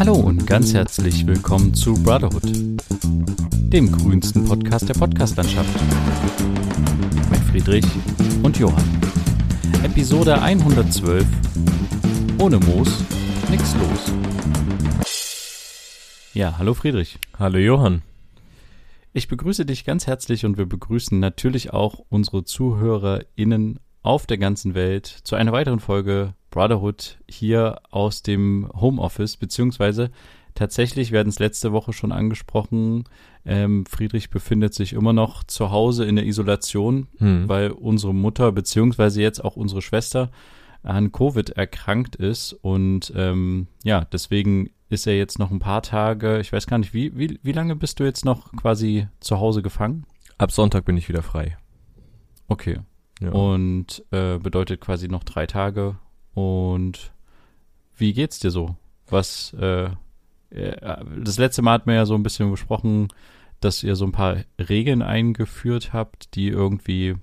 Hallo und ganz herzlich willkommen zu Brotherhood, dem grünsten Podcast der Podcastlandschaft. Mit Friedrich und Johann. Episode 112. Ohne Moos, nix los. Ja, hallo Friedrich. Hallo Johann. Ich begrüße dich ganz herzlich und wir begrüßen natürlich auch unsere ZuhörerInnen auf der ganzen Welt zu einer weiteren Folge Brotherhood hier aus dem Homeoffice, beziehungsweise tatsächlich, wir hatten es letzte Woche schon angesprochen, ähm, Friedrich befindet sich immer noch zu Hause in der Isolation, hm. weil unsere Mutter, beziehungsweise jetzt auch unsere Schwester an Covid erkrankt ist und ähm, ja, deswegen ist er jetzt noch ein paar Tage, ich weiß gar nicht, wie, wie, wie lange bist du jetzt noch quasi zu Hause gefangen? Ab Sonntag bin ich wieder frei. Okay. Ja. Und äh, bedeutet quasi noch drei Tage. Und wie geht's dir so? Was, äh, äh, das letzte Mal hat man ja so ein bisschen besprochen, dass ihr so ein paar Regeln eingeführt habt, die irgendwie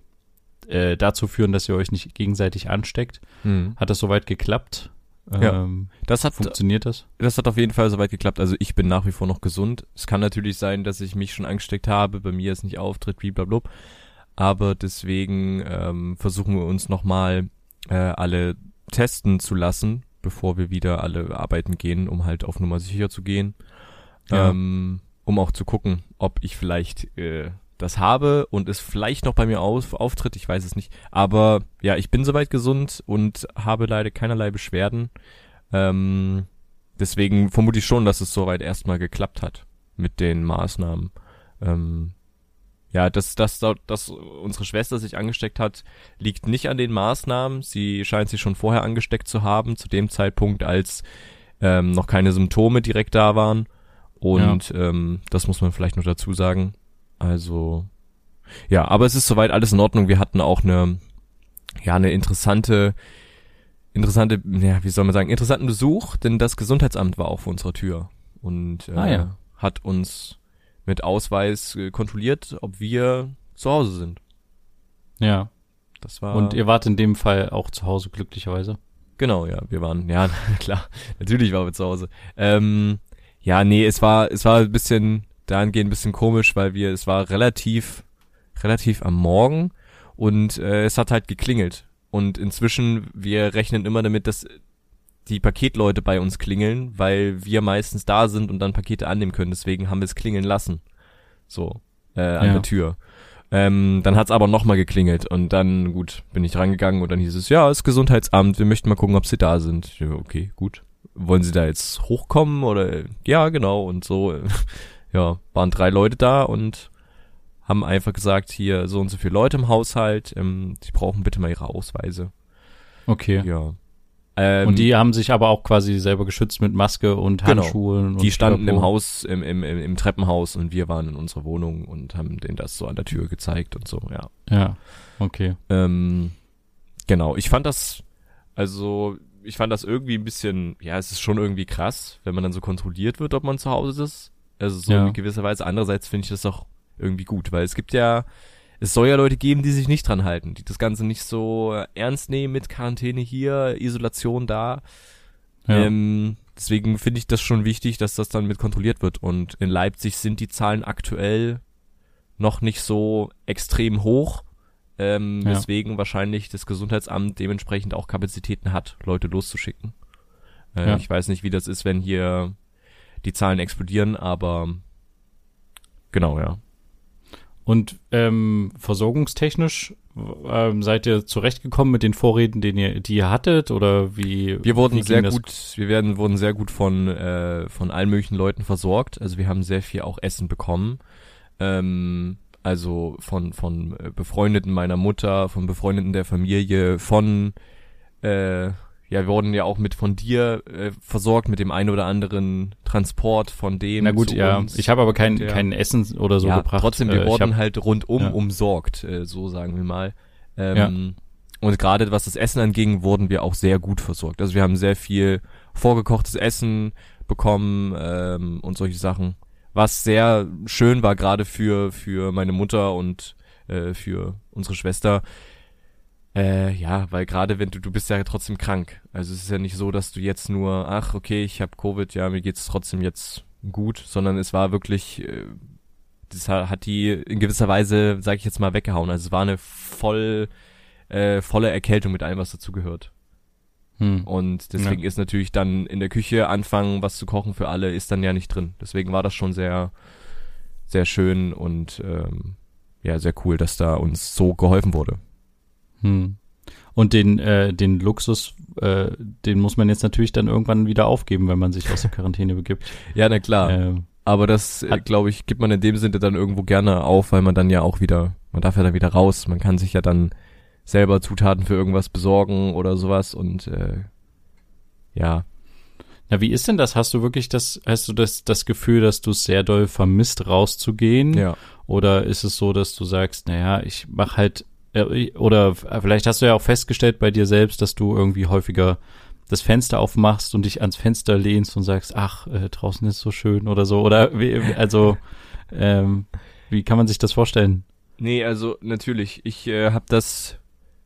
äh, dazu führen, dass ihr euch nicht gegenseitig ansteckt. Hm. Hat das soweit geklappt? Ja. Ähm, das hat funktioniert das? Das hat auf jeden Fall soweit geklappt. Also ich bin nach wie vor noch gesund. Es kann natürlich sein, dass ich mich schon angesteckt habe, bei mir es nicht auftritt, blablabla. Aber deswegen ähm, versuchen wir uns nochmal äh, alle testen zu lassen, bevor wir wieder alle arbeiten gehen, um halt auf Nummer sicher zu gehen. Ja. Ähm, um auch zu gucken, ob ich vielleicht äh, das habe und es vielleicht noch bei mir auf, auftritt, ich weiß es nicht. Aber ja, ich bin soweit gesund und habe leider keinerlei Beschwerden. Ähm, deswegen vermute ich schon, dass es soweit erstmal geklappt hat mit den Maßnahmen. Ähm, ja, dass, dass, dass unsere Schwester sich angesteckt hat, liegt nicht an den Maßnahmen. Sie scheint sich schon vorher angesteckt zu haben, zu dem Zeitpunkt, als ähm, noch keine Symptome direkt da waren. Und ja. ähm, das muss man vielleicht noch dazu sagen. Also, ja, aber es ist soweit alles in Ordnung. Wir hatten auch eine, ja, eine interessante, interessante, ja, wie soll man sagen, interessanten Besuch, denn das Gesundheitsamt war auch vor unserer Tür und äh, ah, ja. hat uns mit Ausweis äh, kontrolliert, ob wir zu Hause sind. Ja. Das war. Und ihr wart in dem Fall auch zu Hause, glücklicherweise. Genau, ja, wir waren, ja, klar, natürlich waren wir zu Hause. Ähm, ja, nee, es war, es war ein bisschen, dahingehend ein bisschen komisch, weil wir, es war relativ, relativ am Morgen und äh, es hat halt geklingelt. Und inzwischen, wir rechnen immer damit, dass die Paketleute bei uns klingeln, weil wir meistens da sind und dann Pakete annehmen können. Deswegen haben wir es klingeln lassen. So, äh, an ja. der Tür. Ähm, dann hat's aber nochmal geklingelt und dann, gut, bin ich rangegangen und dann hieß es, ja, das Gesundheitsamt, wir möchten mal gucken, ob sie da sind. Ja, okay, gut. Wollen sie da jetzt hochkommen oder, ja, genau, und so. ja, waren drei Leute da und haben einfach gesagt, hier so und so viele Leute im Haushalt, ähm, sie brauchen bitte mal ihre Ausweise. Okay. Ja. Ähm, und die haben sich aber auch quasi selber geschützt mit Maske und genau. Handschuhen. Genau. Die standen Körper. im Haus, im, im, im, im Treppenhaus und wir waren in unserer Wohnung und haben denen das so an der Tür gezeigt und so, ja. Ja, okay. Ähm, genau, ich fand das, also ich fand das irgendwie ein bisschen, ja, es ist schon irgendwie krass, wenn man dann so kontrolliert wird, ob man zu Hause ist. Also so ja. in gewisser Weise. Andererseits finde ich das auch irgendwie gut, weil es gibt ja, es soll ja Leute geben, die sich nicht dran halten, die das Ganze nicht so ernst nehmen mit Quarantäne hier, Isolation da. Ja. Ähm, deswegen finde ich das schon wichtig, dass das dann mit kontrolliert wird. Und in Leipzig sind die Zahlen aktuell noch nicht so extrem hoch, ähm, ja. weswegen wahrscheinlich das Gesundheitsamt dementsprechend auch Kapazitäten hat, Leute loszuschicken. Äh, ja. Ich weiß nicht, wie das ist, wenn hier die Zahlen explodieren, aber genau, ja. Und ähm, versorgungstechnisch ähm, seid ihr zurechtgekommen mit den Vorräten, den ihr, die ihr hattet, oder wie? Wir wurden wie sehr gut, wir werden wurden sehr gut von äh, von allen möglichen Leuten versorgt. Also wir haben sehr viel auch Essen bekommen. Ähm, also von von Befreundeten meiner Mutter, von Befreundeten der Familie, von äh, ja, wir wurden ja auch mit von dir äh, versorgt mit dem einen oder anderen Transport von dem. Na gut, ja. Uns. Ich habe aber kein, ja. kein Essen oder so ja, gebracht. Trotzdem, wir äh, wurden hab, halt rundum ja. umsorgt, äh, so sagen wir mal. Ähm, ja. Und gerade was das Essen anging, wurden wir auch sehr gut versorgt. Also wir haben sehr viel vorgekochtes Essen bekommen ähm, und solche Sachen. Was sehr schön war, gerade für, für meine Mutter und äh, für unsere Schwester, Äh, ja, weil gerade wenn du, du bist ja trotzdem krank. Also es ist ja nicht so, dass du jetzt nur, ach, okay, ich habe Covid, ja, mir geht's trotzdem jetzt gut, sondern es war wirklich, äh, das hat die in gewisser Weise, sag ich jetzt mal, weggehauen. Also es war eine voll, äh, volle Erkältung mit allem, was dazu gehört. Hm. Und deswegen ja. ist natürlich dann in der Küche anfangen, was zu kochen für alle, ist dann ja nicht drin. Deswegen war das schon sehr, sehr schön und ähm, ja, sehr cool, dass da uns so geholfen wurde. Hm. Und den, äh, den Luxus, äh, den muss man jetzt natürlich dann irgendwann wieder aufgeben, wenn man sich aus der Quarantäne begibt. Ja, na klar. Ähm, Aber das, äh, glaube ich, gibt man in dem Sinne dann irgendwo gerne auf, weil man dann ja auch wieder, man darf ja dann wieder raus, man kann sich ja dann selber Zutaten für irgendwas besorgen oder sowas und äh, ja. Na, wie ist denn das? Hast du wirklich das, hast du das, das Gefühl, dass du es sehr doll vermisst, rauszugehen? Ja. Oder ist es so, dass du sagst, naja, ich mache halt oder vielleicht hast du ja auch festgestellt bei dir selbst, dass du irgendwie häufiger das Fenster aufmachst und dich ans Fenster lehnst und sagst, ach, äh, draußen ist so schön oder so. Oder wie, also, ähm, wie kann man sich das vorstellen? Nee, also natürlich, ich äh, habe das,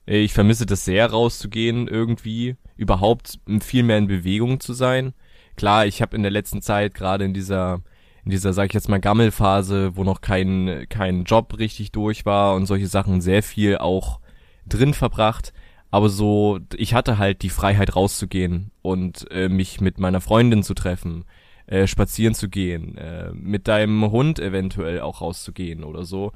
äh, ich vermisse das sehr, rauszugehen irgendwie, überhaupt viel mehr in Bewegung zu sein. Klar, ich habe in der letzten Zeit gerade in dieser in dieser, sag ich jetzt mal, Gammelphase, wo noch kein, kein Job richtig durch war und solche Sachen sehr viel auch drin verbracht. Aber so, ich hatte halt die Freiheit rauszugehen und äh, mich mit meiner Freundin zu treffen, äh, spazieren zu gehen, äh, mit deinem Hund eventuell auch rauszugehen oder so.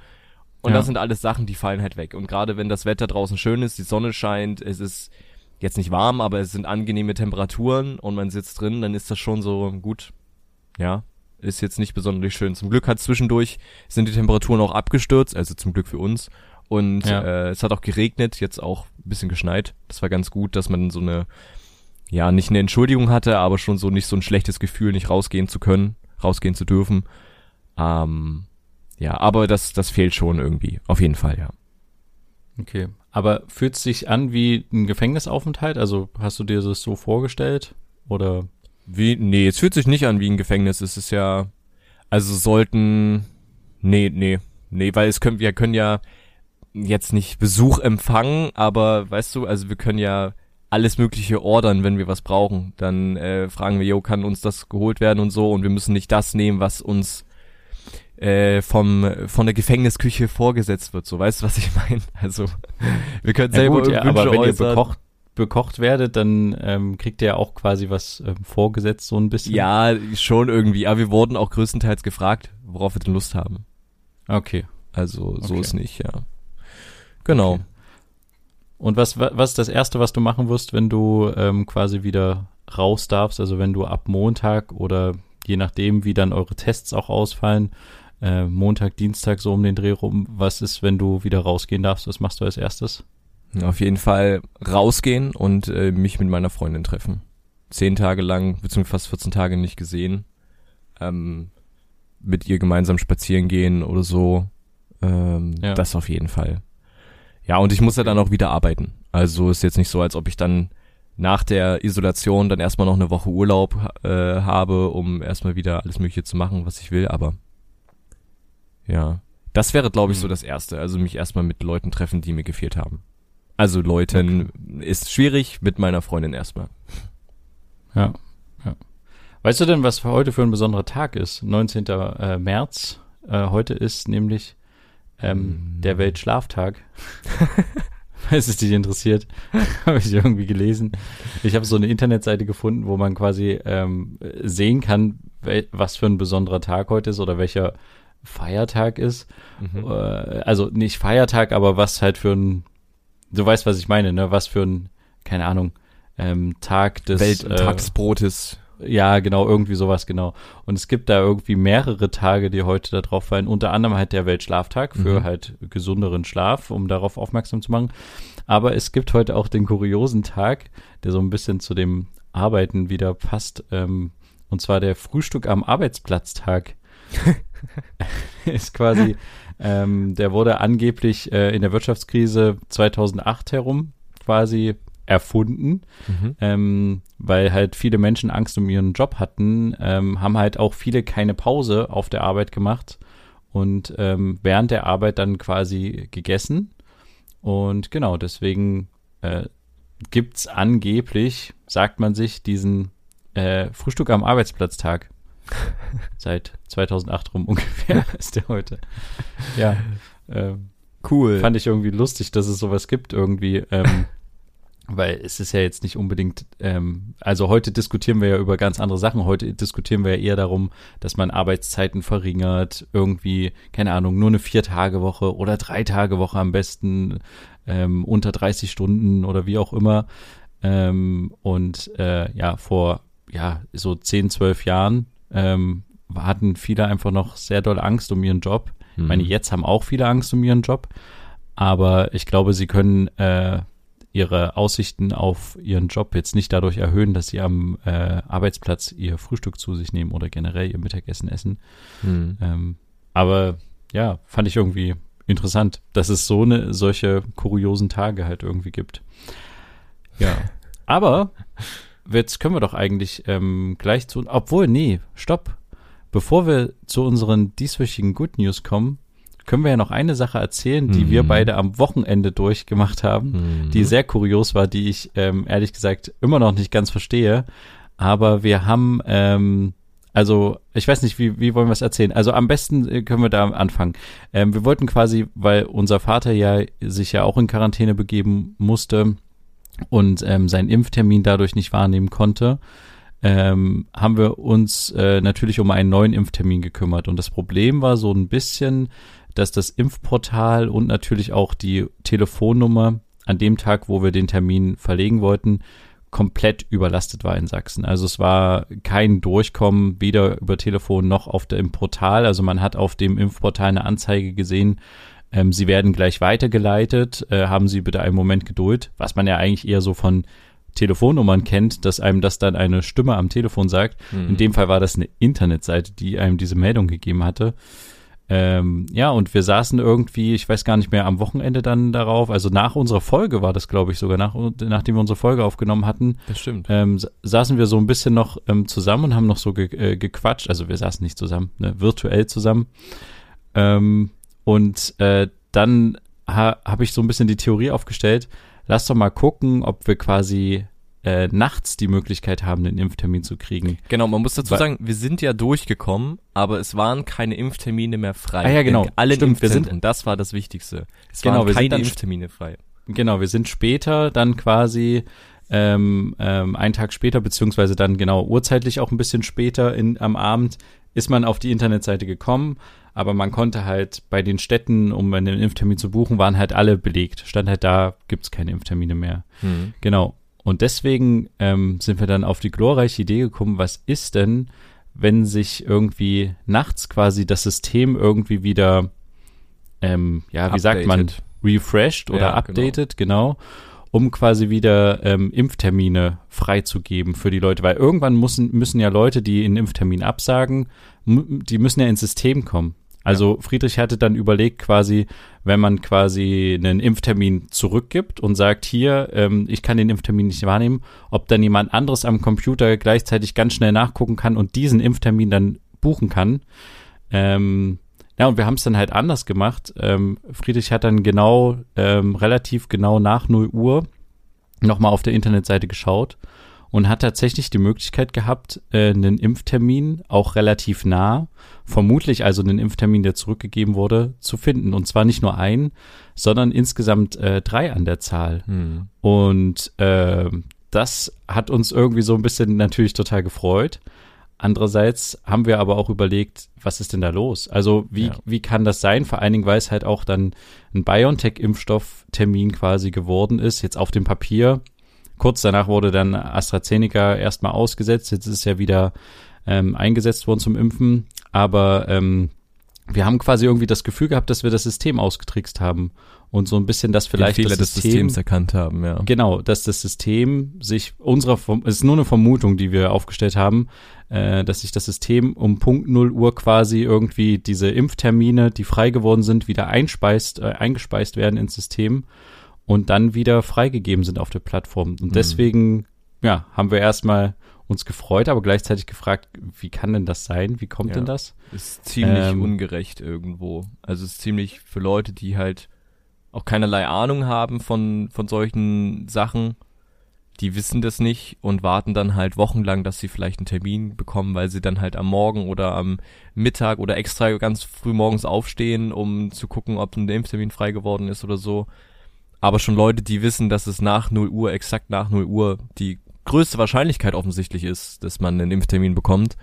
Und ja. das sind alles Sachen, die fallen halt weg. Und gerade wenn das Wetter draußen schön ist, die Sonne scheint, es ist jetzt nicht warm, aber es sind angenehme Temperaturen und man sitzt drin, dann ist das schon so gut. Ja, ist jetzt nicht besonders schön. Zum Glück hat zwischendurch sind die Temperaturen auch abgestürzt, also zum Glück für uns. Und ja. äh, es hat auch geregnet, jetzt auch ein bisschen geschneit. Das war ganz gut, dass man so eine, ja, nicht eine Entschuldigung hatte, aber schon so nicht so ein schlechtes Gefühl, nicht rausgehen zu können, rausgehen zu dürfen. Ähm, ja, aber das, das fehlt schon irgendwie. Auf jeden Fall, ja. Okay. Aber fühlt es sich an wie ein Gefängnisaufenthalt? Also hast du dir das so vorgestellt? Oder wie, nee, es fühlt sich nicht an wie ein Gefängnis. Es ist ja, also sollten, nee, nee, nee, weil es können, wir können ja jetzt nicht Besuch empfangen, aber weißt du, also wir können ja alles mögliche ordern, wenn wir was brauchen. Dann äh, fragen wir, jo, kann uns das geholt werden und so und wir müssen nicht das nehmen, was uns äh, vom von der Gefängnisküche vorgesetzt wird. So, weißt du, was ich meine? Also wir können ja selber gut, ja, aber wenn äußern. ihr bekocht bekocht werdet, dann ähm, kriegt ihr ja auch quasi was ähm, vorgesetzt, so ein bisschen. Ja, schon irgendwie. Aber wir wurden auch größtenteils gefragt, worauf wir denn Lust haben. Okay. Also so okay. ist nicht, ja. Genau. Okay. Und was, was ist das Erste, was du machen wirst, wenn du ähm, quasi wieder raus darfst? Also wenn du ab Montag oder je nachdem, wie dann eure Tests auch ausfallen, äh, Montag, Dienstag so um den Dreh rum, was ist, wenn du wieder rausgehen darfst? Was machst du als erstes? Auf jeden Fall rausgehen und äh, mich mit meiner Freundin treffen. Zehn Tage lang, beziehungsweise fast 14 Tage nicht gesehen. Ähm, mit ihr gemeinsam spazieren gehen oder so. Ähm, ja. Das auf jeden Fall. Ja, und ich muss ja dann auch wieder arbeiten. Also ist jetzt nicht so, als ob ich dann nach der Isolation dann erstmal noch eine Woche Urlaub äh, habe, um erstmal wieder alles Mögliche zu machen, was ich will, aber ja. Das wäre, glaube ich, so mhm. das Erste. Also mich erstmal mit Leuten treffen, die mir gefehlt haben. Also Leuten okay. ist schwierig, mit meiner Freundin erstmal. Ja, ja. Weißt du denn, was heute für ein besonderer Tag ist? 19. Äh, März. Äh, heute ist nämlich ähm, mm. der Weltschlaftag. Falls es dich interessiert, habe ich irgendwie gelesen. Ich habe so eine Internetseite gefunden, wo man quasi ähm, sehen kann, was für ein besonderer Tag heute ist oder welcher Feiertag ist. Mhm. Äh, also nicht Feiertag, aber was halt für ein du weißt, was ich meine, ne? Was für ein, keine Ahnung, ähm, Tag des Welttagsbrotes. Äh, ja, genau, irgendwie sowas, genau. Und es gibt da irgendwie mehrere Tage, die heute da drauf fallen. Unter anderem halt der Weltschlaftag für mhm. halt gesünderen Schlaf, um darauf aufmerksam zu machen. Aber es gibt heute auch den kuriosen Tag, der so ein bisschen zu dem Arbeiten wieder passt. Ähm, und zwar der Frühstück am Arbeitsplatztag. ist quasi ähm, der wurde angeblich äh, in der Wirtschaftskrise 2008 herum quasi erfunden, mhm. ähm, weil halt viele Menschen Angst um ihren Job hatten, ähm, haben halt auch viele keine Pause auf der Arbeit gemacht und ähm, während der Arbeit dann quasi gegessen Und genau, deswegen äh, gibt es angeblich, sagt man sich, diesen äh, Frühstück am Arbeitsplatztag. Seit 2008 rum ungefähr ist der heute. Ja. Ähm, cool. Fand ich irgendwie lustig, dass es sowas gibt irgendwie. Ähm, weil es ist ja jetzt nicht unbedingt, ähm, also heute diskutieren wir ja über ganz andere Sachen. Heute diskutieren wir ja eher darum, dass man Arbeitszeiten verringert, irgendwie, keine Ahnung, nur eine Vier-Tage-Woche oder Drei-Tage-Woche am besten, ähm, unter 30 Stunden oder wie auch immer. Ähm, und äh, ja, vor ja, so 10, 12 Jahren ähm, hatten viele einfach noch sehr doll Angst um ihren Job. Mhm. Ich meine, mhm. jetzt haben auch viele Angst um ihren Job, aber ich glaube, sie können äh, ihre Aussichten auf ihren Job jetzt nicht dadurch erhöhen, dass sie am äh, Arbeitsplatz ihr Frühstück zu sich nehmen oder generell ihr Mittagessen essen. Mhm. Ähm, aber ja, fand ich irgendwie interessant, dass es so eine solche kuriosen Tage halt irgendwie gibt. Ja, aber jetzt können wir doch eigentlich ähm, gleich zu, obwohl nee, stopp. Bevor wir zu unseren dieswöchigen Good News kommen, können wir ja noch eine Sache erzählen, die mhm. wir beide am Wochenende durchgemacht haben, mhm. die sehr kurios war, die ich ähm, ehrlich gesagt immer noch nicht ganz verstehe. Aber wir haben, ähm, also ich weiß nicht, wie, wie wollen wir es erzählen? Also am besten äh, können wir da anfangen. Ähm, wir wollten quasi, weil unser Vater ja sich ja auch in Quarantäne begeben musste und ähm, seinen Impftermin dadurch nicht wahrnehmen konnte, ähm, haben wir uns äh, natürlich um einen neuen Impftermin gekümmert. Und das Problem war so ein bisschen, dass das Impfportal und natürlich auch die Telefonnummer an dem Tag, wo wir den Termin verlegen wollten, komplett überlastet war in Sachsen. Also es war kein Durchkommen, weder über Telefon noch auf dem Portal. Also man hat auf dem Impfportal eine Anzeige gesehen, ähm, Sie werden gleich weitergeleitet, äh, haben Sie bitte einen Moment Geduld, was man ja eigentlich eher so von Telefonnummern kennt, dass einem das dann eine Stimme am Telefon sagt. Mhm. In dem Fall war das eine Internetseite, die einem diese Meldung gegeben hatte. Ähm, ja, und wir saßen irgendwie, ich weiß gar nicht mehr, am Wochenende dann darauf, also nach unserer Folge war das, glaube ich, sogar, nach, nachdem wir unsere Folge aufgenommen hatten. Das stimmt. Ähm, saßen wir so ein bisschen noch ähm, zusammen und haben noch so ge äh, gequatscht. Also wir saßen nicht zusammen, ne, virtuell zusammen. Ähm, und äh, dann ha habe ich so ein bisschen die Theorie aufgestellt, lass doch mal gucken, ob wir quasi äh, nachts die Möglichkeit haben, den Impftermin zu kriegen. Genau, man muss dazu Weil, sagen, wir sind ja durchgekommen, aber es waren keine Impftermine mehr frei. Ah ja, genau. Alle Stimmt, wir sind, das war das Wichtigste. Es genau, waren keine Impftermine frei. Genau, wir sind später dann quasi ähm, ähm, einen Tag später, beziehungsweise dann genau urzeitlich auch ein bisschen später in, am Abend, ist man auf die Internetseite gekommen, aber man konnte halt bei den Städten, um einen Impftermin zu buchen, waren halt alle belegt. Stand halt da, gibt's keine Impftermine mehr. Mhm. Genau. Und deswegen ähm, sind wir dann auf die glorreiche Idee gekommen, was ist denn, wenn sich irgendwie nachts quasi das System irgendwie wieder, ähm, ja, wie updated. sagt man, refreshed oder ja, genau. updated, genau. genau, um quasi wieder ähm, Impftermine freizugeben für die Leute, weil irgendwann müssen, müssen ja Leute, die einen Impftermin absagen, die müssen ja ins System kommen. Also Friedrich hatte dann überlegt, quasi, wenn man quasi einen Impftermin zurückgibt und sagt, hier, ähm, ich kann den Impftermin nicht wahrnehmen, ob dann jemand anderes am Computer gleichzeitig ganz schnell nachgucken kann und diesen Impftermin dann buchen kann. Ähm, ja, und wir haben es dann halt anders gemacht. Ähm, Friedrich hat dann genau, ähm, relativ genau nach 0 Uhr nochmal auf der Internetseite geschaut und hat tatsächlich die Möglichkeit gehabt, äh, einen Impftermin auch relativ nah, vermutlich also einen Impftermin, der zurückgegeben wurde, zu finden. Und zwar nicht nur ein, sondern insgesamt äh, drei an der Zahl. Hm. Und äh, das hat uns irgendwie so ein bisschen natürlich total gefreut. Andererseits haben wir aber auch überlegt, was ist denn da los? Also wie, ja. wie kann das sein? Vor allen Dingen, weil es halt auch dann ein BioNTech-Impfstofftermin quasi geworden ist, jetzt auf dem Papier Kurz danach wurde dann AstraZeneca erstmal ausgesetzt. Jetzt ist es ja wieder ähm, eingesetzt worden zum Impfen. Aber ähm, wir haben quasi irgendwie das Gefühl gehabt, dass wir das System ausgetrickst haben und so ein bisschen das vielleicht das des System, Systems erkannt haben, ja. Genau, dass das System sich unserer, es ist nur eine Vermutung, die wir aufgestellt haben, äh, dass sich das System um Punkt 0 Uhr quasi irgendwie diese Impftermine, die frei geworden sind, wieder einspeist, äh, eingespeist werden ins System und dann wieder freigegeben sind auf der Plattform. Und mhm. deswegen, ja, haben wir erstmal uns gefreut, aber gleichzeitig gefragt, wie kann denn das sein? Wie kommt ja, denn das? Ist ziemlich ähm, ungerecht irgendwo. Also ist ziemlich für Leute, die halt auch keinerlei Ahnung haben von, von solchen Sachen. Die wissen das nicht und warten dann halt wochenlang, dass sie vielleicht einen Termin bekommen, weil sie dann halt am Morgen oder am Mittag oder extra ganz früh morgens aufstehen, um zu gucken, ob ein Impftermin frei geworden ist oder so. Aber schon Leute, die wissen, dass es nach 0 Uhr, exakt nach 0 Uhr, die größte Wahrscheinlichkeit offensichtlich ist, dass man einen Impftermin bekommt.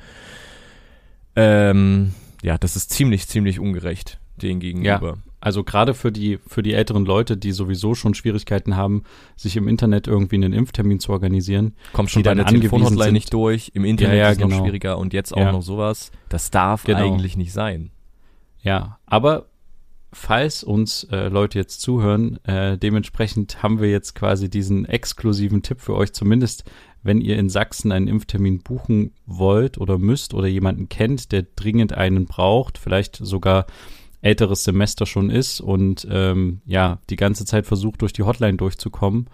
Ähm, ja, das ist ziemlich, ziemlich ungerecht denen gegenüber. Ja. Also gerade für die, für die älteren Leute, die sowieso schon Schwierigkeiten haben, sich im Internet irgendwie einen Impftermin zu organisieren. Kommt schon bei der Telefonhotline nicht durch, im Internet ja, ja, ist es genau. noch schwieriger und jetzt auch ja. noch sowas. Das darf genau. eigentlich nicht sein. Ja, aber falls uns äh, Leute jetzt zuhören, äh, dementsprechend haben wir jetzt quasi diesen exklusiven Tipp für euch, zumindest wenn ihr in Sachsen einen Impftermin buchen wollt oder müsst oder jemanden kennt, der dringend einen braucht, vielleicht sogar älteres Semester schon ist und ähm, ja, die ganze Zeit versucht, durch die Hotline durchzukommen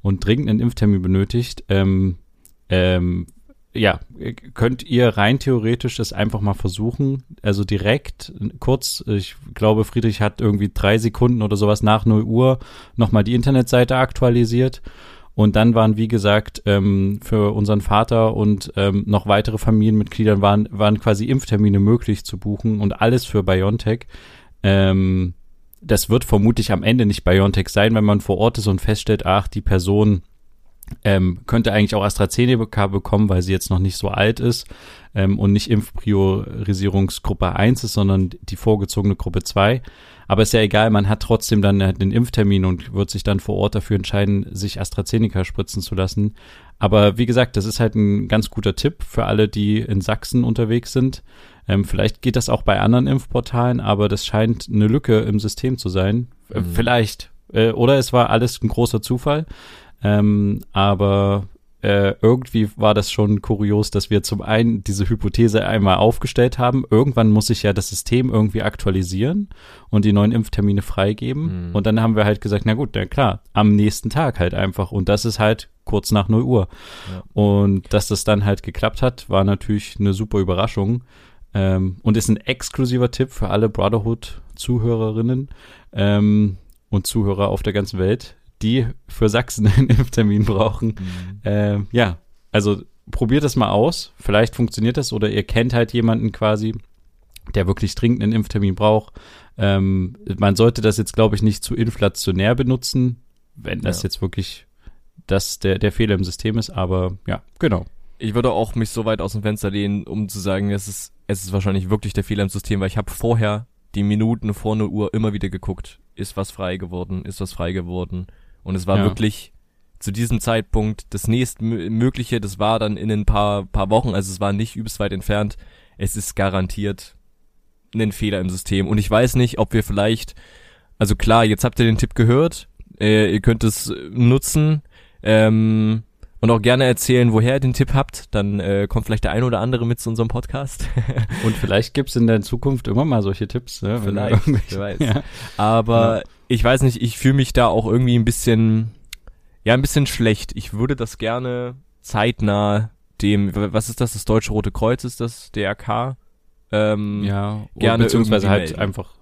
und dringend einen Impftermin benötigt, ähm, ähm, ja, könnt ihr rein theoretisch das einfach mal versuchen. Also direkt, kurz, ich glaube, Friedrich hat irgendwie drei Sekunden oder sowas nach 0 Uhr nochmal die Internetseite aktualisiert und dann waren, wie gesagt, ähm, für unseren Vater und ähm, noch weitere Familienmitglieder waren, waren quasi Impftermine möglich zu buchen und alles für BioNTech. Ähm, das wird vermutlich am Ende nicht BioNTech sein, wenn man vor Ort ist und feststellt, ach, die Person ähm, könnte eigentlich auch AstraZeneca bekommen, weil sie jetzt noch nicht so alt ist ähm, und nicht Impfpriorisierungsgruppe 1 ist, sondern die vorgezogene Gruppe 2. Aber ist ja egal, man hat trotzdem dann den Impftermin und wird sich dann vor Ort dafür entscheiden, sich AstraZeneca spritzen zu lassen. Aber wie gesagt, das ist halt ein ganz guter Tipp für alle, die in Sachsen unterwegs sind. Ähm, vielleicht geht das auch bei anderen Impfportalen, aber das scheint eine Lücke im System zu sein. Äh, mhm. Vielleicht. Äh, oder es war alles ein großer Zufall. Ähm, aber äh, irgendwie war das schon kurios, dass wir zum einen diese Hypothese einmal aufgestellt haben. Irgendwann muss sich ja das System irgendwie aktualisieren und die neuen Impftermine freigeben. Mhm. Und dann haben wir halt gesagt, na gut, na klar, am nächsten Tag halt einfach. Und das ist halt kurz nach 0 Uhr. Ja. Und dass das dann halt geklappt hat, war natürlich eine super Überraschung. Ähm, und ist ein exklusiver Tipp für alle Brotherhood-Zuhörerinnen ähm, und Zuhörer auf der ganzen Welt die für Sachsen einen Impftermin brauchen. Mhm. Äh, ja, also probiert das mal aus. Vielleicht funktioniert das oder ihr kennt halt jemanden quasi, der wirklich dringend einen Impftermin braucht. Ähm, man sollte das jetzt, glaube ich, nicht zu inflationär benutzen, wenn das ja. jetzt wirklich das der, der Fehler im System ist. Aber ja, genau. Ich würde auch mich so weit aus dem Fenster lehnen, um zu sagen, es ist, es ist wahrscheinlich wirklich der Fehler im System, weil ich habe vorher die Minuten vor 0 Uhr immer wieder geguckt. Ist was frei geworden? Ist was frei geworden? Und es war ja. wirklich zu diesem Zeitpunkt das nächstmögliche, das war dann in ein paar, paar Wochen, also es war nicht übelst weit entfernt. Es ist garantiert ein Fehler im System. Und ich weiß nicht, ob wir vielleicht, also klar, jetzt habt ihr den Tipp gehört, äh, ihr könnt es nutzen. Ähm, und auch gerne erzählen, woher ihr den Tipp habt. Dann äh, kommt vielleicht der ein oder andere mit zu unserem Podcast. und vielleicht gibt's in der Zukunft immer mal solche Tipps. Ne? Vielleicht, wer weiß. Ja. Aber ja. Ich weiß nicht, ich fühle mich da auch irgendwie ein bisschen, ja, ein bisschen schlecht. Ich würde das gerne zeitnah dem, was ist das, das Deutsche Rote Kreuz ist das, DRK? Ähm, ja, gerne beziehungsweise halt melden. einfach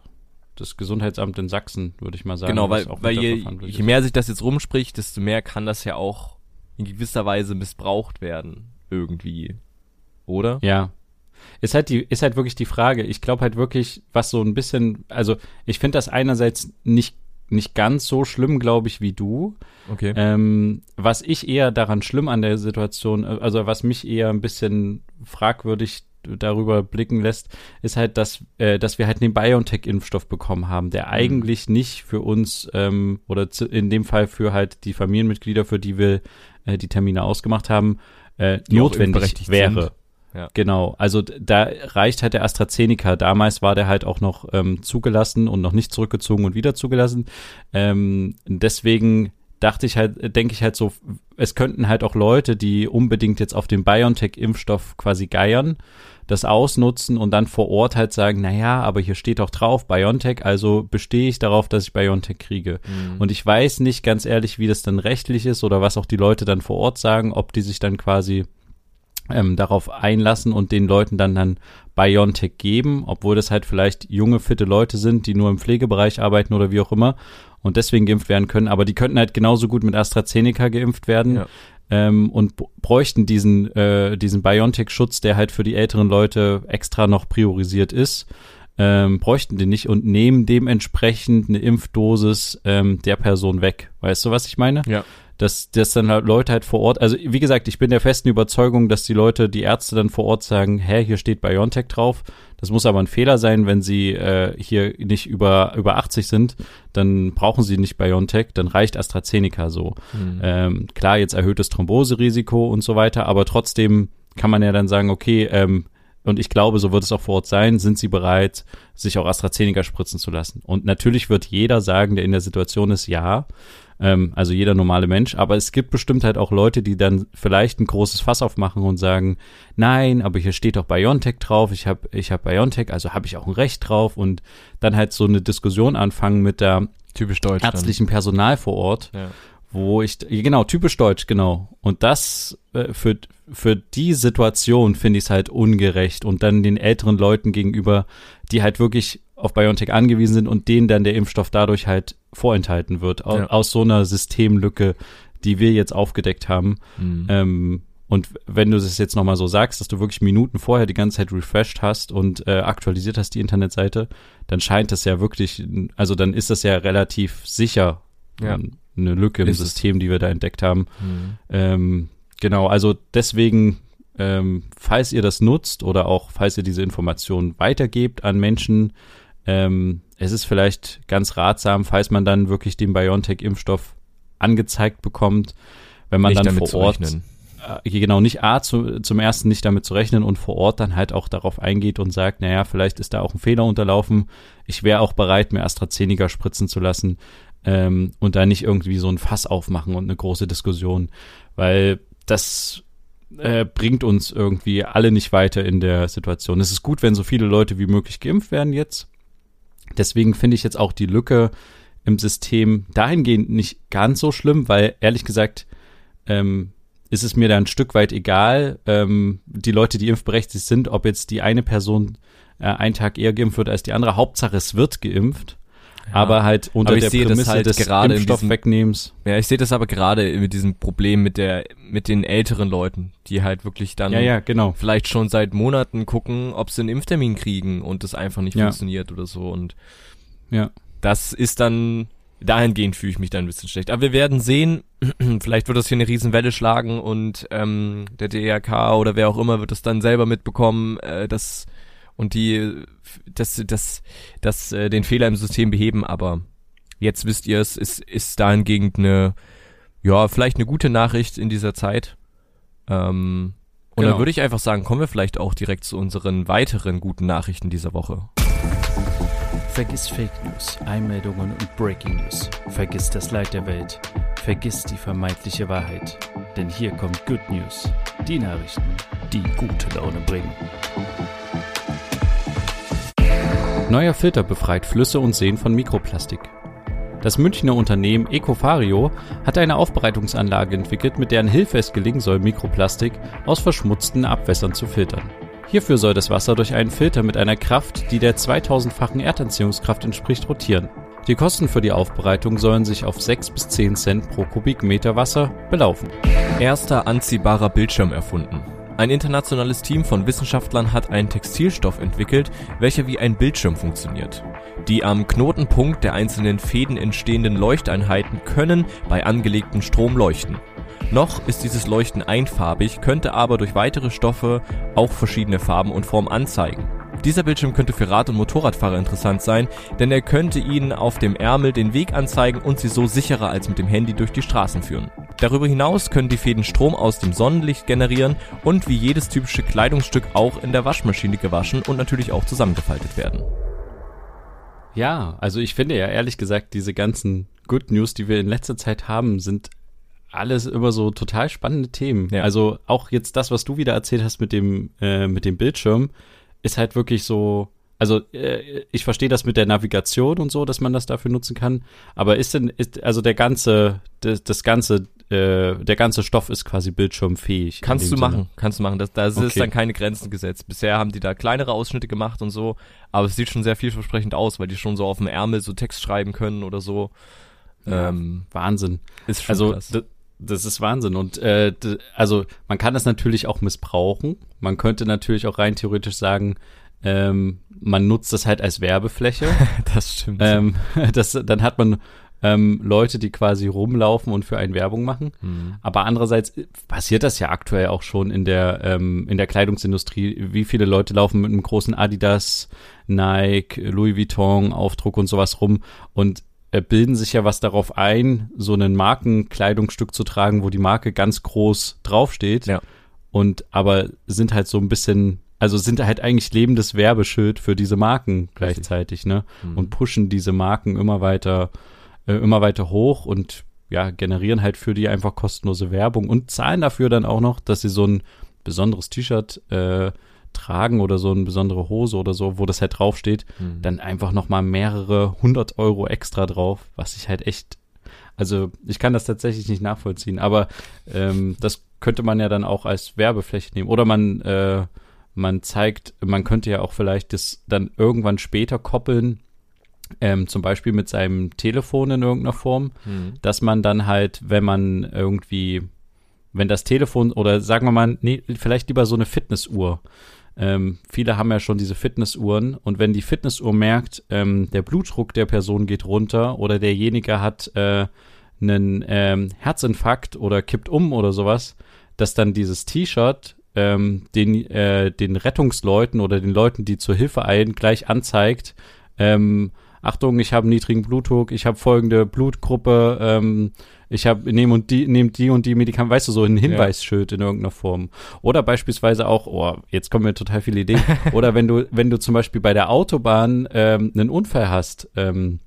das Gesundheitsamt in Sachsen, würde ich mal sagen. Genau, weil, weil je, je mehr sich das jetzt rumspricht, desto mehr kann das ja auch in gewisser Weise missbraucht werden. Irgendwie. Oder? Ja. Ist halt die, ist halt wirklich die Frage. Ich glaube halt wirklich, was so ein bisschen, also ich finde das einerseits nicht nicht ganz so schlimm, glaube ich, wie du. Okay. Ähm, was ich eher daran schlimm an der Situation, äh, also was mich eher ein bisschen fragwürdig darüber blicken lässt, ist halt, dass, äh, dass wir halt den BioNTech-Impfstoff bekommen haben, der mhm. eigentlich nicht für uns ähm, oder in dem Fall für halt die Familienmitglieder, für die wir äh, die Termine ausgemacht haben, äh, notwendig wäre. Ja. Genau, also da reicht halt der AstraZeneca. Damals war der halt auch noch ähm, zugelassen und noch nicht zurückgezogen und wieder zugelassen. Ähm, deswegen dachte ich halt, denke ich halt so, es könnten halt auch Leute, die unbedingt jetzt auf den BioNTech-Impfstoff quasi geiern, das ausnutzen und dann vor Ort halt sagen, na ja, aber hier steht doch drauf BioNTech, also bestehe ich darauf, dass ich BioNTech kriege. Mhm. Und ich weiß nicht ganz ehrlich, wie das dann rechtlich ist oder was auch die Leute dann vor Ort sagen, ob die sich dann quasi ähm, darauf einlassen und den Leuten dann dann BioNTech geben, obwohl das halt vielleicht junge, fitte Leute sind, die nur im Pflegebereich arbeiten oder wie auch immer und deswegen geimpft werden können. Aber die könnten halt genauso gut mit AstraZeneca geimpft werden. Ja. Ähm, und bräuchten diesen, äh, diesen BioNTech-Schutz, der halt für die älteren Leute extra noch priorisiert ist, ähm, bräuchten den nicht und nehmen dementsprechend eine Impfdosis ähm, der Person weg. Weißt du, was ich meine? Ja dass, dass dann halt Leute halt vor Ort, also wie gesagt, ich bin der festen Überzeugung, dass die Leute, die Ärzte dann vor Ort sagen, hä, hier steht BioNTech drauf. Das muss aber ein Fehler sein, wenn sie äh, hier nicht über, über 80 sind, dann brauchen sie nicht BioNTech, dann reicht AstraZeneca so. Mhm. Ähm, klar, jetzt erhöhtes Thromboserisiko und so weiter, aber trotzdem kann man ja dann sagen, okay, ähm, und ich glaube, so wird es auch vor Ort sein, sind sie bereit, sich auch AstraZeneca spritzen zu lassen. Und natürlich wird jeder sagen, der in der Situation ist, ja, ähm, also jeder normale Mensch. Aber es gibt bestimmt halt auch Leute, die dann vielleicht ein großes Fass aufmachen und sagen, nein, aber hier steht doch BioNTech drauf, ich habe ich hab BioNTech, also habe ich auch ein Recht drauf und dann halt so eine Diskussion anfangen mit der typisch deutsch ärztlichen Personal vor Ort. Ja wo ich, genau, typisch deutsch, genau. Und das äh, für, für die Situation finde ich es halt ungerecht und dann den älteren Leuten gegenüber, die halt wirklich auf BioNTech angewiesen sind und denen dann der Impfstoff dadurch halt vorenthalten wird, aus, ja. aus so einer Systemlücke, die wir jetzt aufgedeckt haben. Mhm. Ähm, und wenn du das jetzt nochmal so sagst, dass du wirklich Minuten vorher die ganze Zeit refreshed hast und äh, aktualisiert hast die Internetseite, dann scheint das ja wirklich, also dann ist das ja relativ sicher ja. eine Lücke im ist System, es. die wir da entdeckt haben. Mhm. Ähm, genau, also deswegen ähm, falls ihr das nutzt oder auch falls ihr diese Informationen weitergebt an Menschen, ähm, es ist vielleicht ganz ratsam, falls man dann wirklich den BioNTech-Impfstoff angezeigt bekommt, wenn man nicht dann vor Ort äh, genau nicht A zu, zum ersten nicht damit zu rechnen und vor Ort dann halt auch darauf eingeht und sagt, naja, vielleicht ist da auch ein Fehler unterlaufen. Ich wäre auch bereit, mir AstraZeneca spritzen zu lassen ähm, und da nicht irgendwie so ein Fass aufmachen und eine große Diskussion, weil das äh, bringt uns irgendwie alle nicht weiter in der Situation. Es ist gut, wenn so viele Leute wie möglich geimpft werden jetzt. Deswegen finde ich jetzt auch die Lücke im System dahingehend nicht ganz so schlimm, weil ehrlich gesagt ähm, ist es mir da ein Stück weit egal, ähm, die Leute, die impfberechtigt sind, ob jetzt die eine Person äh, einen Tag eher geimpft wird als die andere. Hauptsache, es wird geimpft. Ja. Aber halt unter aber der Prämisse halt des gerade Impfstoffwegnehmens. Ja, ich sehe das aber gerade mit diesem Problem mit der mit den älteren Leuten, die halt wirklich dann ja, ja, genau. vielleicht schon seit Monaten gucken, ob sie einen Impftermin kriegen und das einfach nicht ja. funktioniert oder so und ja. Das ist dann dahingehend fühle ich mich dann ein bisschen schlecht. Aber wir werden sehen, vielleicht wird das hier eine Riesenwelle schlagen und ähm, der DRK oder wer auch immer wird es dann selber mitbekommen, äh, dass und die das, das, das, äh, den Fehler im System beheben, aber jetzt wisst ihr es, ist, ist dahingehend eine, ja, vielleicht eine gute Nachricht in dieser Zeit. Ähm, und genau. dann würde ich einfach sagen, kommen wir vielleicht auch direkt zu unseren weiteren guten Nachrichten dieser Woche. Vergiss Fake News, Einmeldungen und Breaking News. Vergiss das Leid der Welt. Vergiss die vermeintliche Wahrheit. Denn hier kommt Good News. Die Nachrichten, die gute Laune bringen. Neuer Filter befreit Flüsse und Seen von Mikroplastik. Das Münchner Unternehmen Ecofario hat eine Aufbereitungsanlage entwickelt, mit deren Hilfe es gelingen soll, Mikroplastik aus verschmutzten Abwässern zu filtern. Hierfür soll das Wasser durch einen Filter mit einer Kraft, die der 2000-fachen Erdanziehungskraft entspricht, rotieren. Die Kosten für die Aufbereitung sollen sich auf 6 bis 10 Cent pro Kubikmeter Wasser belaufen. Erster anziehbarer Bildschirm erfunden. Ein internationales Team von Wissenschaftlern hat einen Textilstoff entwickelt, welcher wie ein Bildschirm funktioniert. Die am Knotenpunkt der einzelnen Fäden entstehenden Leuchteinheiten können bei angelegtem Strom leuchten. Noch ist dieses Leuchten einfarbig, könnte aber durch weitere Stoffe auch verschiedene Farben und Formen anzeigen. Dieser Bildschirm könnte für Rad- und Motorradfahrer interessant sein, denn er könnte ihnen auf dem Ärmel den Weg anzeigen und sie so sicherer als mit dem Handy durch die Straßen führen. Darüber hinaus können die Fäden Strom aus dem Sonnenlicht generieren und wie jedes typische Kleidungsstück auch in der Waschmaschine gewaschen und natürlich auch zusammengefaltet werden. Ja, also ich finde ja ehrlich gesagt, diese ganzen Good News, die wir in letzter Zeit haben, sind alles immer so total spannende Themen. Ja. Also auch jetzt das, was du wieder erzählt hast mit dem, äh, mit dem Bildschirm, ist halt wirklich so, also äh, ich verstehe das mit der Navigation und so, dass man das dafür nutzen kann, aber ist denn, ist, also der ganze, das, das ganze äh, der ganze Stoff ist quasi bildschirmfähig. Kannst du Sinne. machen, kannst du machen. Das, da okay. ist dann keine Grenzen gesetzt. Bisher haben die da kleinere Ausschnitte gemacht und so, aber es sieht schon sehr vielversprechend aus, weil die schon so auf dem Ärmel so Text schreiben können oder so. Ja, ähm, Wahnsinn. Ist schon also, krass. Das ist Wahnsinn. Und äh, also man kann das natürlich auch missbrauchen. Man könnte natürlich auch rein theoretisch sagen, ähm, man nutzt das halt als Werbefläche. das stimmt. Ähm, das, dann hat man ähm, Leute, die quasi rumlaufen und für einen Werbung machen. Mhm. Aber andererseits passiert das ja aktuell auch schon in der ähm, in der Kleidungsindustrie. Wie viele Leute laufen mit einem großen Adidas, Nike, Louis Vuitton Aufdruck und sowas rum und äh, bilden sich ja was darauf ein, so ein Markenkleidungsstück zu tragen, wo die Marke ganz groß draufsteht. Ja. Und aber sind halt so ein bisschen, also sind halt eigentlich lebendes Werbeschild für diese Marken gleichzeitig, ne? Mhm. Und pushen diese Marken immer weiter, äh, immer weiter hoch und ja, generieren halt für die einfach kostenlose Werbung und zahlen dafür dann auch noch, dass sie so ein besonderes T-Shirt äh, tragen oder so eine besondere Hose oder so, wo das halt draufsteht, mhm. dann einfach nochmal mehrere hundert Euro extra drauf, was ich halt echt, also ich kann das tatsächlich nicht nachvollziehen, aber ähm, das könnte man ja dann auch als Werbefläche nehmen. Oder man, äh, man zeigt, man könnte ja auch vielleicht das dann irgendwann später koppeln, ähm, zum Beispiel mit seinem Telefon in irgendeiner Form, mhm. dass man dann halt, wenn man irgendwie, wenn das Telefon oder sagen wir mal, nee, vielleicht lieber so eine Fitnessuhr, ähm, viele haben ja schon diese Fitnessuhren. Und wenn die Fitnessuhr merkt, ähm, der Blutdruck der Person geht runter oder derjenige hat äh, einen ähm, Herzinfarkt oder kippt um oder sowas, dass dann dieses T-Shirt ähm, den, äh, den Rettungsleuten oder den Leuten, die zur Hilfe eilen, gleich anzeigt, ähm, Achtung, ich habe niedrigen Blutdruck, ich habe folgende Blutgruppe, ähm, ich habe nehme und die nehmt die und die Medikamente, weißt du, so ein Hinweisschild ja. in irgendeiner Form. Oder beispielsweise auch, oh, jetzt kommen mir total viele Ideen. Oder wenn du wenn du zum Beispiel bei der Autobahn ähm, einen Unfall hast, ähm,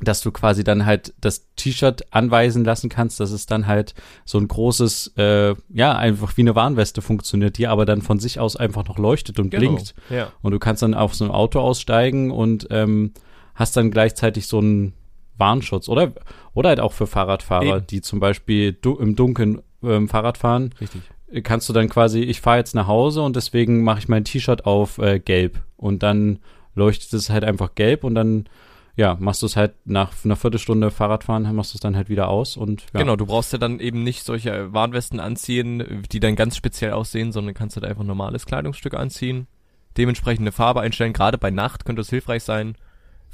dass du quasi dann halt das T-Shirt anweisen lassen kannst, dass es dann halt so ein großes, äh, ja, einfach wie eine Warnweste funktioniert, die aber dann von sich aus einfach noch leuchtet und genau. blinkt. Ja. Und du kannst dann auf so ein Auto aussteigen und ähm, hast dann gleichzeitig so einen Warnschutz oder oder halt auch für Fahrradfahrer, Eben. die zum Beispiel du, im Dunkeln ähm, Fahrrad fahren. Richtig. Kannst du dann quasi, ich fahre jetzt nach Hause und deswegen mache ich mein T-Shirt auf äh, gelb und dann leuchtet es halt einfach gelb und dann ja, machst du es halt nach einer Viertelstunde Fahrradfahren, machst du es dann halt wieder aus und ja. Genau, du brauchst ja dann eben nicht solche Warnwesten anziehen, die dann ganz speziell aussehen, sondern kannst halt einfach normales Kleidungsstück anziehen, dementsprechend eine Farbe einstellen, gerade bei Nacht könnte es hilfreich sein,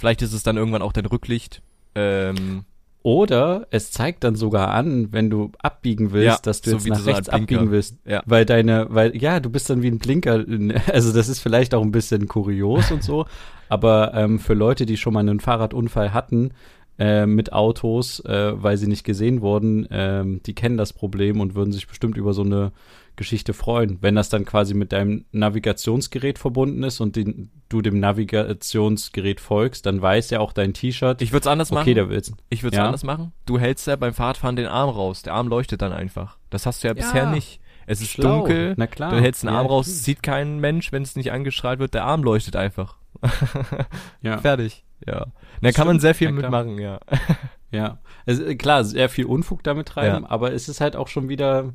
Vielleicht ist es dann irgendwann auch dein Rücklicht. Ähm, oder es zeigt dann sogar an, wenn du abbiegen willst, ja, dass du so jetzt nach rechts so abbiegen willst. Ja. Weil deine, weil, ja, du bist dann wie ein Blinker. Also das ist vielleicht auch ein bisschen kurios und so. Aber ähm, für Leute, die schon mal einen Fahrradunfall hatten, äh, mit Autos, äh, weil sie nicht gesehen wurden, äh, die kennen das Problem und würden sich bestimmt über so eine Geschichte freuen. Wenn das dann quasi mit deinem Navigationsgerät verbunden ist und den, du dem Navigationsgerät folgst, dann weiß ja auch dein T-Shirt. Ich würde es anders okay, machen. Da willst. Ich würde es ja? anders machen. Du hältst ja beim Fahrradfahren den Arm raus. Der Arm leuchtet dann einfach. Das hast du ja, ja. bisher nicht. Es ist Schlau. dunkel. Na klar. Du hältst den Arm ja, raus, sieht kein Mensch, wenn es nicht angestrahlt wird. Der Arm leuchtet einfach. ja. Fertig. Ja. Da kann man sehr viel mitmachen, ja. ja. Also, klar, sehr viel Unfug damit treiben, ja. aber es ist halt auch schon wieder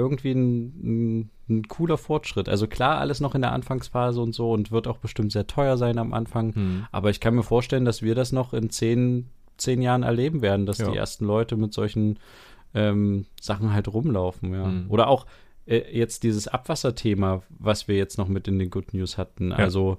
irgendwie ein, ein, ein, cooler Fortschritt. Also klar, alles noch in der Anfangsphase und so und wird auch bestimmt sehr teuer sein am Anfang. Hm. Aber ich kann mir vorstellen, dass wir das noch in zehn, zehn Jahren erleben werden, dass ja. die ersten Leute mit solchen ähm, Sachen halt rumlaufen, ja. Hm. Oder auch äh, jetzt dieses Abwasserthema, was wir jetzt noch mit in den Good News hatten. Ja. Also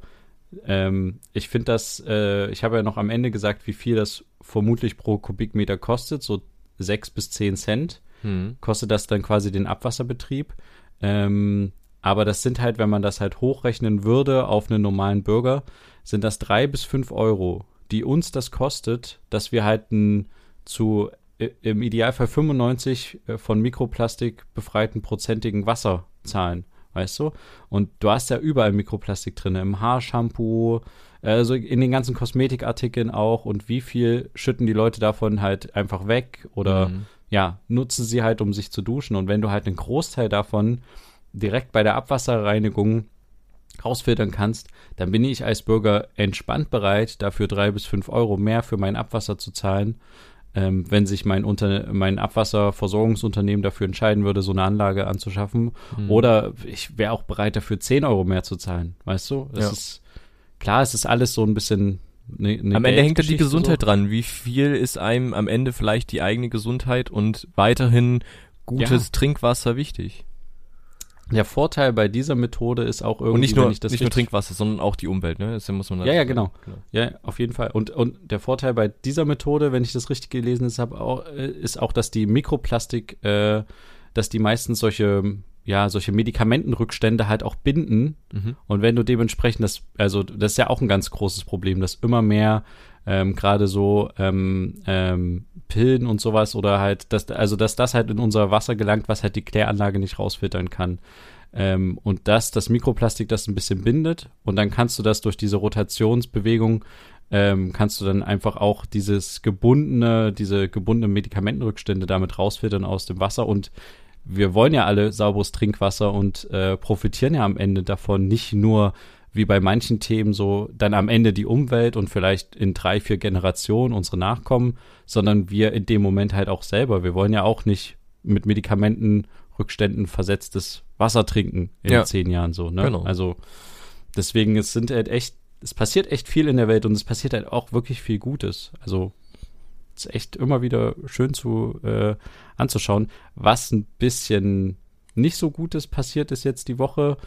ähm, ich finde das, äh, ich habe ja noch am Ende gesagt, wie viel das vermutlich pro Kubikmeter kostet, so sechs bis zehn Cent hm. kostet das dann quasi den Abwasserbetrieb. Ähm, aber das sind halt, wenn man das halt hochrechnen würde auf einen normalen Bürger, sind das drei bis fünf Euro, die uns das kostet, dass wir halt ein zu im Idealfall 95 äh, von Mikroplastik befreiten prozentigen Wasser zahlen, weißt du? Und du hast ja überall Mikroplastik drin, im Haarshampoo, also in den ganzen Kosmetikartikeln auch und wie viel schütten die Leute davon halt einfach weg oder mhm ja, nutzen sie halt, um sich zu duschen. Und wenn du halt einen Großteil davon direkt bei der Abwasserreinigung rausfiltern kannst, dann bin ich als Bürger entspannt bereit, dafür drei bis fünf Euro mehr für mein Abwasser zu zahlen, ähm, wenn sich mein, Unter mein Abwasserversorgungsunternehmen dafür entscheiden würde, so eine Anlage anzuschaffen. Mhm. Oder ich wäre auch bereit dafür, 10 Euro mehr zu zahlen. Weißt du? Es ja. ist klar, es ist alles so ein bisschen. Ne, ne am Ende hängt da die Gesundheit so. dran. Wie viel ist einem am Ende vielleicht die eigene Gesundheit und weiterhin gutes ja. Trinkwasser wichtig? Der Vorteil bei dieser Methode ist auch irgendwie, und nicht nur, nicht nur Trinkwasser, sondern auch die Umwelt, ne? Das muss man ja, ja, genau. genau. Ja, auf jeden Fall. Und, und der Vorteil bei dieser Methode, wenn ich das richtig gelesen habe, äh, ist auch, dass die Mikroplastik, äh, dass die meistens solche, ja, solche Medikamentenrückstände halt auch binden. Mhm. Und wenn du dementsprechend das, also das ist ja auch ein ganz großes Problem, dass immer mehr ähm, gerade so ähm, ähm, Pillen und sowas oder halt, dass, also dass das halt in unser Wasser gelangt, was halt die Kläranlage nicht rausfiltern kann. Ähm, und dass das Mikroplastik das ein bisschen bindet und dann kannst du das durch diese Rotationsbewegung ähm, kannst du dann einfach auch dieses gebundene, diese gebundenen Medikamentenrückstände damit rausfiltern aus dem Wasser und wir wollen ja alle sauberes Trinkwasser und äh, profitieren ja am Ende davon nicht nur wie bei manchen Themen so dann am Ende die Umwelt und vielleicht in drei, vier Generationen unsere Nachkommen, sondern wir in dem Moment halt auch selber. Wir wollen ja auch nicht mit Medikamentenrückständen versetztes Wasser trinken in ja. zehn Jahren so. Ne? Genau. Also deswegen, es sind halt echt, es passiert echt viel in der Welt und es passiert halt auch wirklich viel Gutes. Also ist echt immer wieder schön zu äh, anzuschauen. Was ein bisschen nicht so Gutes passiert ist jetzt die Woche,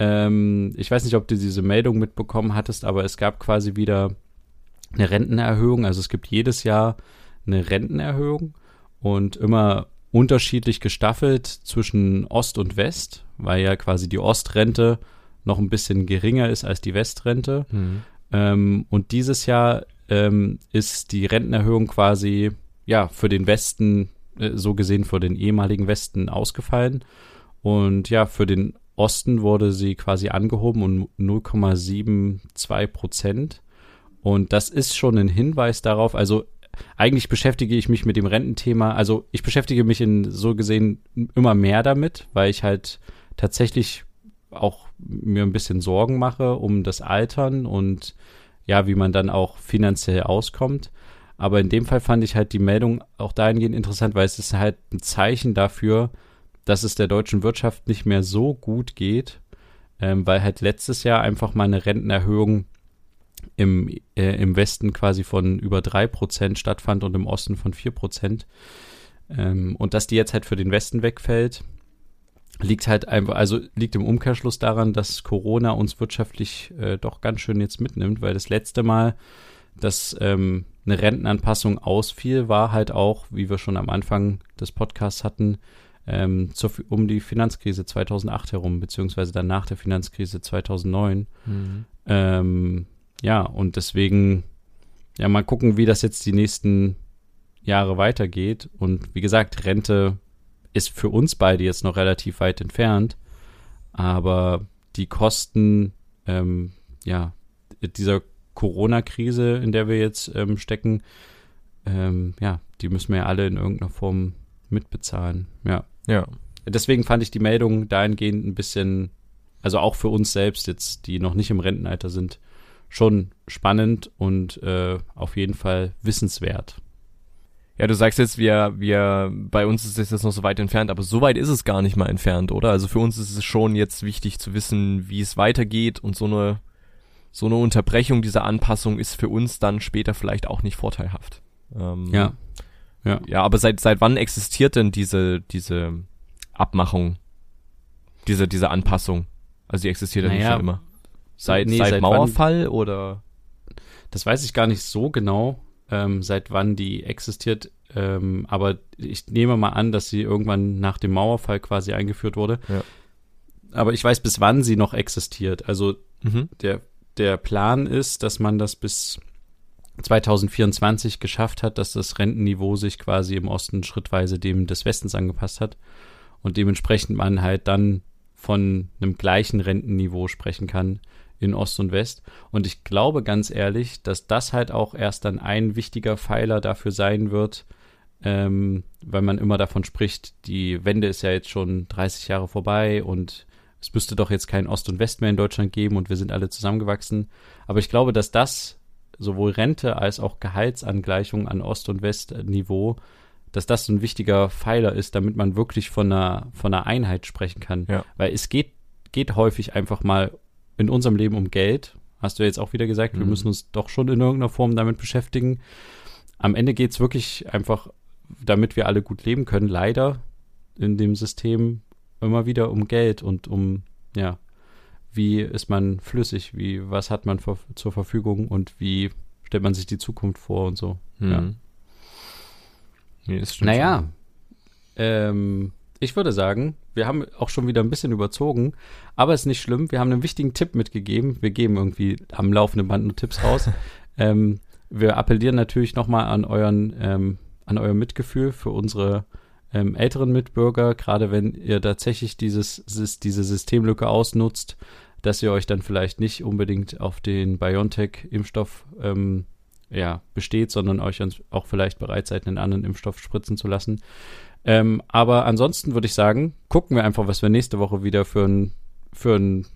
ähm, ich weiß nicht, ob du diese Meldung mitbekommen hattest, aber es gab quasi wieder eine Rentenerhöhung. Also es gibt jedes Jahr eine Rentenerhöhung und immer unterschiedlich gestaffelt zwischen Ost und West, weil ja quasi die Ostrente noch ein bisschen geringer ist als die Westrente. Mhm. Ähm, und dieses Jahr ähm, ist die Rentenerhöhung quasi ja für den Westen, äh, so gesehen für den ehemaligen Westen ausgefallen. Und ja, für den Osten wurde sie quasi angehoben um 0,72 Prozent. Und das ist schon ein Hinweis darauf, also eigentlich beschäftige ich mich mit dem Rententhema, also ich beschäftige mich in so gesehen immer mehr damit, weil ich halt tatsächlich auch mir ein bisschen Sorgen mache um das Altern und ja, wie man dann auch finanziell auskommt. Aber in dem Fall fand ich halt die Meldung auch dahingehend interessant, weil es ist halt ein Zeichen dafür, dass es der deutschen Wirtschaft nicht mehr so gut geht, ähm, weil halt letztes Jahr einfach mal eine Rentenerhöhung im, äh, im Westen quasi von über drei Prozent stattfand und im Osten von vier Prozent. Ähm, und dass die jetzt halt für den Westen wegfällt, liegt halt einfach, also liegt im Umkehrschluss daran, dass Corona uns wirtschaftlich äh, doch ganz schön jetzt mitnimmt, weil das letzte Mal, dass ähm, eine Rentenanpassung ausfiel, war halt auch, wie wir schon am Anfang des Podcasts hatten, ähm, zur, um die Finanzkrise 2008 herum, beziehungsweise dann nach der Finanzkrise 2009. Mhm. Ähm, ja, und deswegen, ja, mal gucken, wie das jetzt die nächsten Jahre weitergeht. Und wie gesagt, Rente ist für uns beide jetzt noch relativ weit entfernt, aber die Kosten, ähm, ja, dieser Corona-Krise, in der wir jetzt ähm, stecken, ähm, ja, die müssen wir ja alle in irgendeiner Form mitbezahlen. Ja. Ja. Deswegen fand ich die Meldung dahingehend ein bisschen, also auch für uns selbst jetzt, die noch nicht im Rentenalter sind, schon spannend und äh, auf jeden Fall wissenswert. Ja, du sagst jetzt, wir, wir, bei uns ist es jetzt noch so weit entfernt, aber so weit ist es gar nicht mal entfernt, oder? Also für uns ist es schon jetzt wichtig zu wissen, wie es weitergeht und so eine, so eine Unterbrechung dieser Anpassung ist für uns dann später vielleicht auch nicht vorteilhaft. Ähm, ja. Ja. Ja, aber seit, seit wann existiert denn diese, diese Abmachung? Diese, diese Anpassung? Also die existiert ja naja, nicht schon immer. Seit, nee, seit, seit Mauerfall wann, oder? Das weiß ich gar nicht so genau, ähm, seit wann die existiert. Ähm, aber ich nehme mal an, dass sie irgendwann nach dem Mauerfall quasi eingeführt wurde. Ja. Aber ich weiß, bis wann sie noch existiert. Also mhm. der, der Plan ist, dass man das bis 2024 geschafft hat, dass das Rentenniveau sich quasi im Osten schrittweise dem des Westens angepasst hat und dementsprechend man halt dann von einem gleichen Rentenniveau sprechen kann in Ost und West. Und ich glaube ganz ehrlich, dass das halt auch erst dann ein wichtiger Pfeiler dafür sein wird, ähm, weil man immer davon spricht, die Wende ist ja jetzt schon 30 Jahre vorbei und es müsste doch jetzt kein Ost und West mehr in Deutschland geben und wir sind alle zusammengewachsen. Aber ich glaube, dass das sowohl Rente als auch Gehaltsangleichung an Ost- und Westniveau, dass das ein wichtiger Pfeiler ist, damit man wirklich von einer, von einer Einheit sprechen kann. Ja. Weil es geht, geht häufig einfach mal in unserem Leben um Geld. Hast du jetzt auch wieder gesagt, wir Mhm. müssen uns doch schon in irgendeiner Form damit beschäftigen. Am Ende geht es wirklich einfach, damit wir alle gut leben können, leider in dem System immer wieder um Geld und um, ja, wie ist man flüssig, wie, was hat man zur Verfügung und wie stellt man sich die Zukunft vor und so. Ja. Mhm. Nee, das stimmt Naja, ähm, ich würde sagen, wir haben auch schon wieder ein bisschen überzogen, aber ist nicht schlimm. Wir haben einen wichtigen Tipp mitgegeben. Wir geben irgendwie am laufenden Band nur Tipps raus. ähm, wir appellieren natürlich nochmal an euren, ähm, an euer Mitgefühl für unsere ähm, älteren Mitbürger, gerade wenn ihr tatsächlich dieses, diese Systemlücke ausnutzt, dass ihr euch dann vielleicht nicht unbedingt auf den BioNTech-Impfstoff ähm, ja, besteht, sondern euch auch vielleicht bereit seid, einen anderen Impfstoff spritzen zu lassen. Ähm, aber ansonsten würde ich sagen, gucken wir einfach, was wir nächste Woche wieder für, ein, für ein,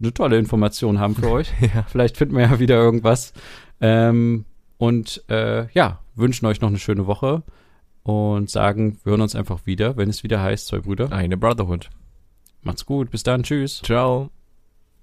eine tolle Information haben für euch. Ja. Vielleicht finden wir ja wieder irgendwas. Ähm, und äh, ja, wünschen euch noch eine schöne Woche und sagen, wir hören uns einfach wieder, wenn es wieder heißt, zwei Brüder. Eine Brotherhood. Macht's gut, bis dann, tschüss. Ciao.